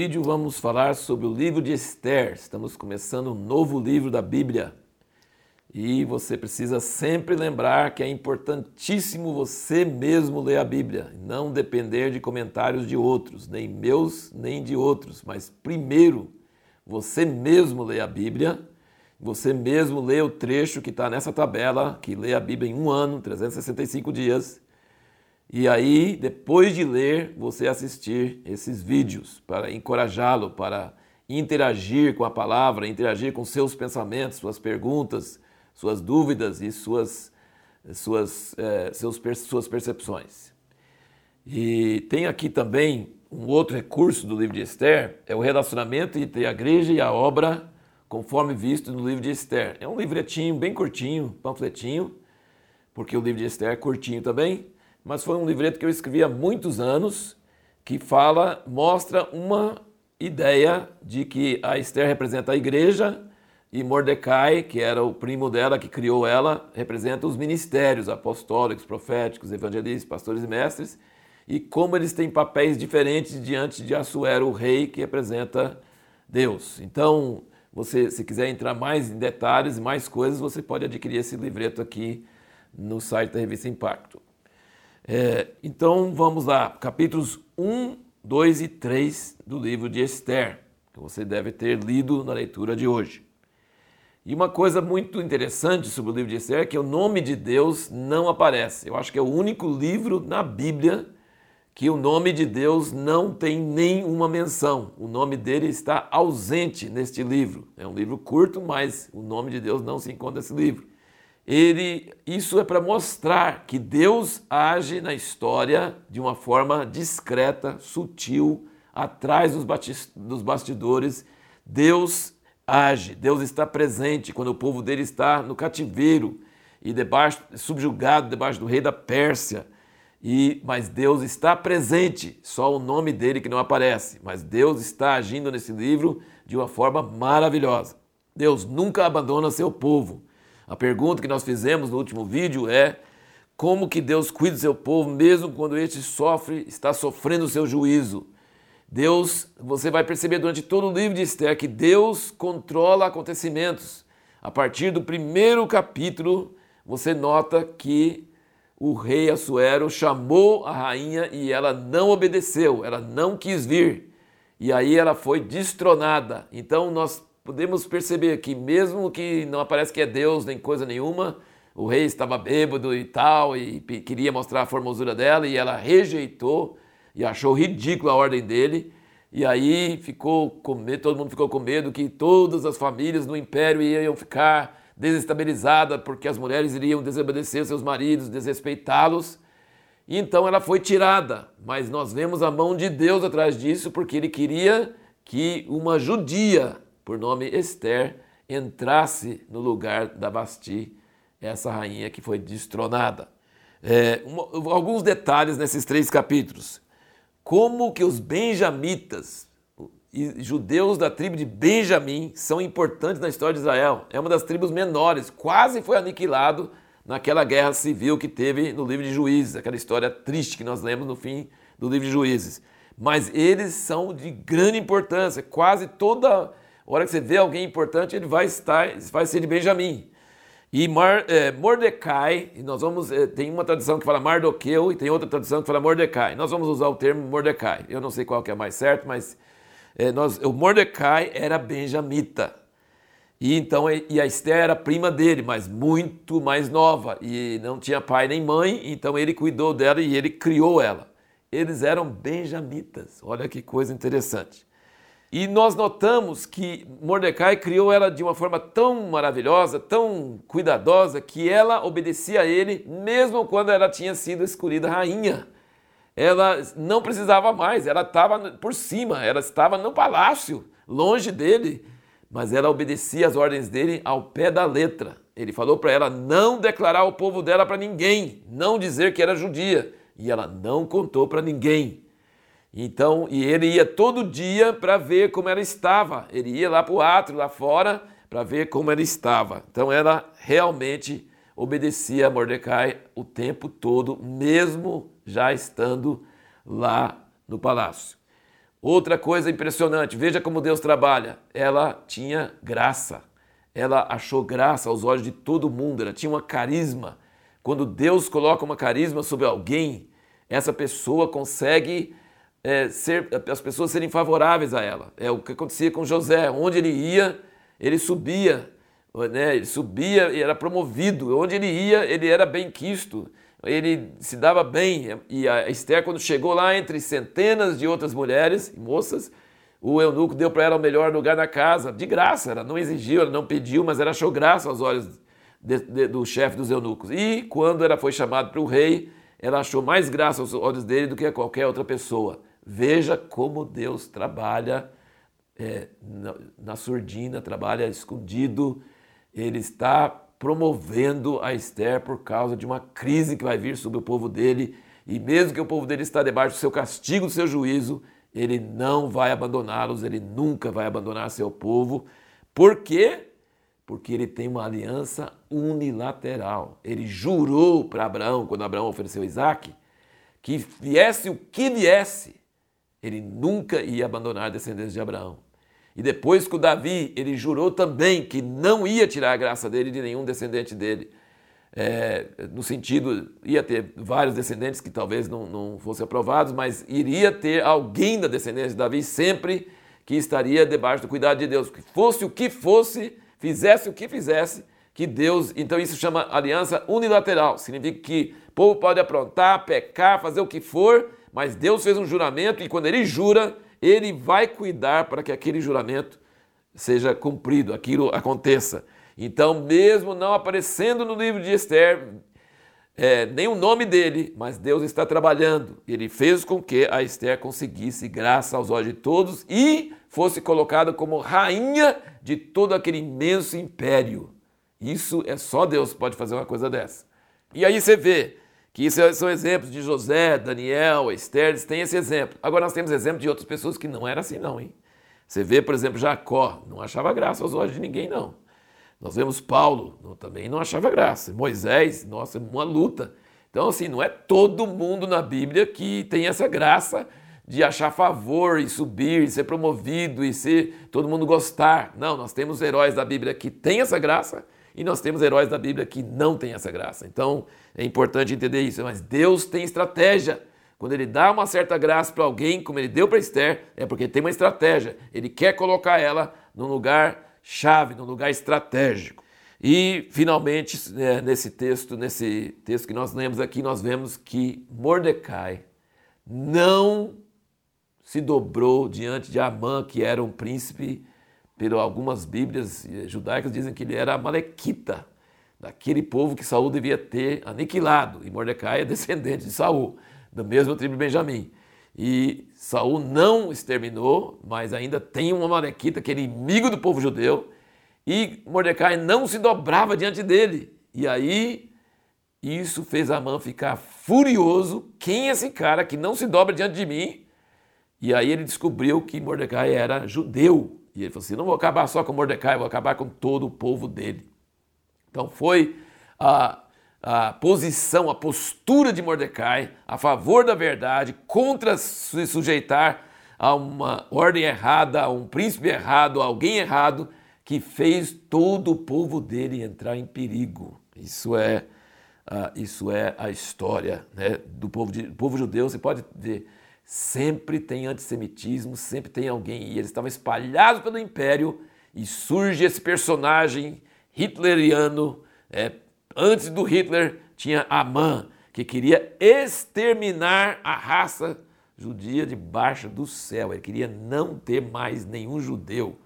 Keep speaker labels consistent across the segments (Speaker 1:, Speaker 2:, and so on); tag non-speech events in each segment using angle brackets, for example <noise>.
Speaker 1: vídeo vamos falar sobre o livro de Esther. Estamos começando um novo livro da Bíblia. E você precisa sempre lembrar que é importantíssimo você mesmo ler a Bíblia, não depender de comentários de outros, nem meus, nem de outros, mas primeiro você mesmo lê a Bíblia, você mesmo lê o trecho que está nessa tabela, que lê a Bíblia em um ano, 365 dias, e aí, depois de ler, você assistir esses vídeos para encorajá-lo, para interagir com a palavra, interagir com seus pensamentos, suas perguntas, suas dúvidas e suas, suas, é, seus, suas percepções. E tem aqui também um outro recurso do livro de Esther, é o relacionamento entre a igreja e a obra, conforme visto no livro de Esther. É um livretinho bem curtinho, panfletinho, porque o livro de Esther é curtinho também, mas foi um livreto que eu escrevi há muitos anos, que fala, mostra uma ideia de que a Esther representa a igreja e Mordecai, que era o primo dela, que criou ela, representa os ministérios apostólicos, proféticos, evangelistas, pastores e mestres, e como eles têm papéis diferentes diante de Assuero, o rei, que representa Deus. Então, você, se quiser entrar mais em detalhes mais coisas, você pode adquirir esse livreto aqui no site da Revista Impacto. É, então, vamos lá, capítulos 1, 2 e 3 do livro de Esther, que você deve ter lido na leitura de hoje. E uma coisa muito interessante sobre o livro de Esther é que o nome de Deus não aparece. Eu acho que é o único livro na Bíblia que o nome de Deus não tem nenhuma menção. O nome dele está ausente neste livro. É um livro curto, mas o nome de Deus não se encontra nesse livro. Ele, isso é para mostrar que Deus age na história de uma forma discreta, sutil, atrás dos bastidores. Deus age, Deus está presente quando o povo dele está no cativeiro e debaixo, subjugado debaixo do rei da Pérsia. E, mas Deus está presente, só o nome dele que não aparece. Mas Deus está agindo nesse livro de uma forma maravilhosa. Deus nunca abandona seu povo. A pergunta que nós fizemos no último vídeo é como que Deus cuida do seu povo mesmo quando este sofre, está sofrendo o seu juízo. Deus, você vai perceber durante todo o livro de Esther que Deus controla acontecimentos. A partir do primeiro capítulo, você nota que o rei Assuero chamou a rainha e ela não obedeceu, ela não quis vir. E aí ela foi destronada. Então nós podemos perceber que mesmo que não aparece que é Deus nem coisa nenhuma, o rei estava bêbado e tal e queria mostrar a formosura dela e ela rejeitou e achou ridícula a ordem dele. E aí ficou com medo, todo mundo ficou com medo que todas as famílias no império iam ficar desestabilizadas porque as mulheres iriam desobedecer seus maridos, desrespeitá-los. Então ela foi tirada, mas nós vemos a mão de Deus atrás disso porque ele queria que uma judia, por nome Esther, entrasse no lugar da Basti, essa rainha que foi destronada. É, alguns detalhes nesses três capítulos como que os benjamitas, e judeus da tribo de Benjamim, são importantes na história de Israel. É uma das tribos menores, quase foi aniquilado naquela guerra civil que teve no livro de Juízes, aquela história triste que nós lemos no fim do livro de Juízes. Mas eles são de grande importância, quase toda hora que você vê alguém importante, ele vai estar, vai ser de Benjamim. E Mar, é, Mordecai, nós vamos, é, tem uma tradução que fala Mardoqueu e tem outra tradução que fala Mordecai. Nós vamos usar o termo Mordecai. Eu não sei qual que é mais certo, mas é, nós, o Mordecai era benjamita. E então e a Esther era prima dele, mas muito mais nova e não tinha pai nem mãe, então ele cuidou dela e ele criou ela. Eles eram benjamitas. Olha que coisa interessante. E nós notamos que Mordecai criou ela de uma forma tão maravilhosa, tão cuidadosa, que ela obedecia a ele mesmo quando ela tinha sido escolhida rainha. Ela não precisava mais, ela estava por cima, ela estava no palácio, longe dele, mas ela obedecia às ordens dele ao pé da letra. Ele falou para ela não declarar o povo dela para ninguém, não dizer que era judia, e ela não contou para ninguém. Então, e ele ia todo dia para ver como ela estava. Ele ia lá para o átrio, lá fora, para ver como ela estava. Então, ela realmente obedecia a Mordecai o tempo todo, mesmo já estando lá no palácio. Outra coisa impressionante, veja como Deus trabalha. Ela tinha graça. Ela achou graça aos olhos de todo mundo, ela tinha uma carisma. Quando Deus coloca uma carisma sobre alguém, essa pessoa consegue é, ser, as pessoas serem favoráveis a ela. É o que acontecia com José. Onde ele ia, ele subia, né? ele subia e era promovido. Onde ele ia, ele era bem quisto ele se dava bem. E a Esther, quando chegou lá entre centenas de outras mulheres e moças, o eunuco deu para ela o melhor lugar na casa, de graça. Ela não exigiu, ela não pediu, mas ela achou graça aos olhos de, de, do chefe dos eunucos. E quando ela foi chamada para o rei, ela achou mais graça aos olhos dele do que a qualquer outra pessoa. Veja como Deus trabalha é, na, na surdina, trabalha escondido. Ele está promovendo a Esther por causa de uma crise que vai vir sobre o povo dele. E mesmo que o povo dele está debaixo do seu castigo, do seu juízo, ele não vai abandoná-los, ele nunca vai abandonar seu povo. Por quê? Porque ele tem uma aliança unilateral. Ele jurou para Abraão, quando Abraão ofereceu Isaac, que viesse o que viesse, ele nunca ia abandonar a descendência de Abraão. E depois com Davi, ele jurou também que não ia tirar a graça dele de nenhum descendente dele. É, no sentido, ia ter vários descendentes que talvez não, não fossem aprovados, mas iria ter alguém da descendência de Davi sempre que estaria debaixo do cuidado de Deus. Que fosse o que fosse, fizesse o que fizesse, que Deus. Então isso chama aliança unilateral. Significa que o povo pode aprontar, pecar, fazer o que for, mas Deus fez um juramento e quando ele jura, ele vai cuidar para que aquele juramento seja cumprido, aquilo aconteça. Então, mesmo não aparecendo no livro de Esther, é, nem o nome dele, mas Deus está trabalhando. Ele fez com que a Esther conseguisse graça aos olhos de todos e fosse colocada como rainha de todo aquele imenso império. Isso é só Deus pode fazer uma coisa dessa. E aí você vê que isso são exemplos de José, Daniel, Esther, eles têm esse exemplo. Agora nós temos exemplo de outras pessoas que não era assim não, hein? Você vê, por exemplo, Jacó, não achava graça aos olhos de ninguém não. Nós vemos Paulo, não, também não achava graça. Moisés, nossa, uma luta. Então assim, não é todo mundo na Bíblia que tem essa graça de achar favor e subir, e ser promovido e ser todo mundo gostar. Não, nós temos heróis da Bíblia que têm essa graça e nós temos heróis da Bíblia que não têm essa graça. Então é importante entender isso. Mas Deus tem estratégia. Quando ele dá uma certa graça para alguém, como ele deu para Esther, é porque tem uma estratégia. Ele quer colocar ela num lugar chave, num lugar estratégico. E, finalmente, é, nesse texto, nesse texto que nós lemos aqui, nós vemos que Mordecai não se dobrou diante de Amã, que era um príncipe pero algumas Bíblias judaicas dizem que ele era Malequita, daquele povo que Saul devia ter aniquilado. E Mordecai é <laughs> descendente de Saul, da mesma tribo de Benjamim. E Saul não exterminou, mas ainda tem uma Malequita, que é inimigo do povo judeu, e Mordecai não se dobrava diante dele. E aí isso fez Amã ficar furioso. Quem é esse cara que não se dobra diante de mim? E aí ele descobriu que Mordecai era judeu. E ele falou assim: não vou acabar só com Mordecai, vou acabar com todo o povo dele. Então foi a, a posição, a postura de Mordecai a favor da verdade, contra se sujeitar a uma ordem errada, a um príncipe errado, a alguém errado, que fez todo o povo dele entrar em perigo. Isso é, uh, isso é a história né, do povo, de, povo judeu. Você pode ver sempre tem antissemitismo, sempre tem alguém. E eles estavam espalhados pelo império e surge esse personagem hitleriano. É, antes do Hitler tinha Amã, que queria exterminar a raça judia debaixo do céu. Ele queria não ter mais nenhum judeu.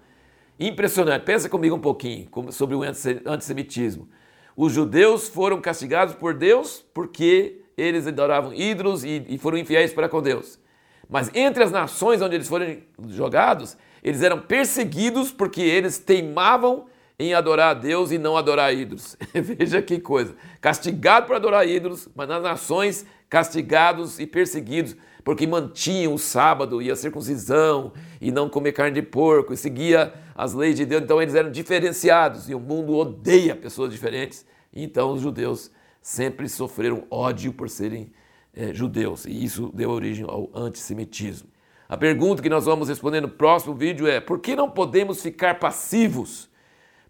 Speaker 1: Impressionante. Pensa comigo um pouquinho sobre o antissemitismo. Os judeus foram castigados por Deus porque eles adoravam ídolos e foram infiéis para com Deus. Mas entre as nações onde eles foram jogados, eles eram perseguidos porque eles teimavam em adorar a Deus e não adorar ídolos. <laughs> Veja que coisa. Castigados por adorar ídolos, mas nas nações castigados e perseguidos porque mantinham o sábado e a circuncisão e não comer carne de porco e seguia as leis de Deus. Então eles eram diferenciados e o mundo odeia pessoas diferentes. Então os judeus sempre sofreram ódio por serem é, judeus, e isso deu origem ao antissemitismo. A pergunta que nós vamos responder no próximo vídeo é: por que não podemos ficar passivos,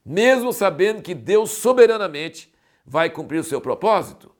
Speaker 1: mesmo sabendo que Deus soberanamente vai cumprir o seu propósito?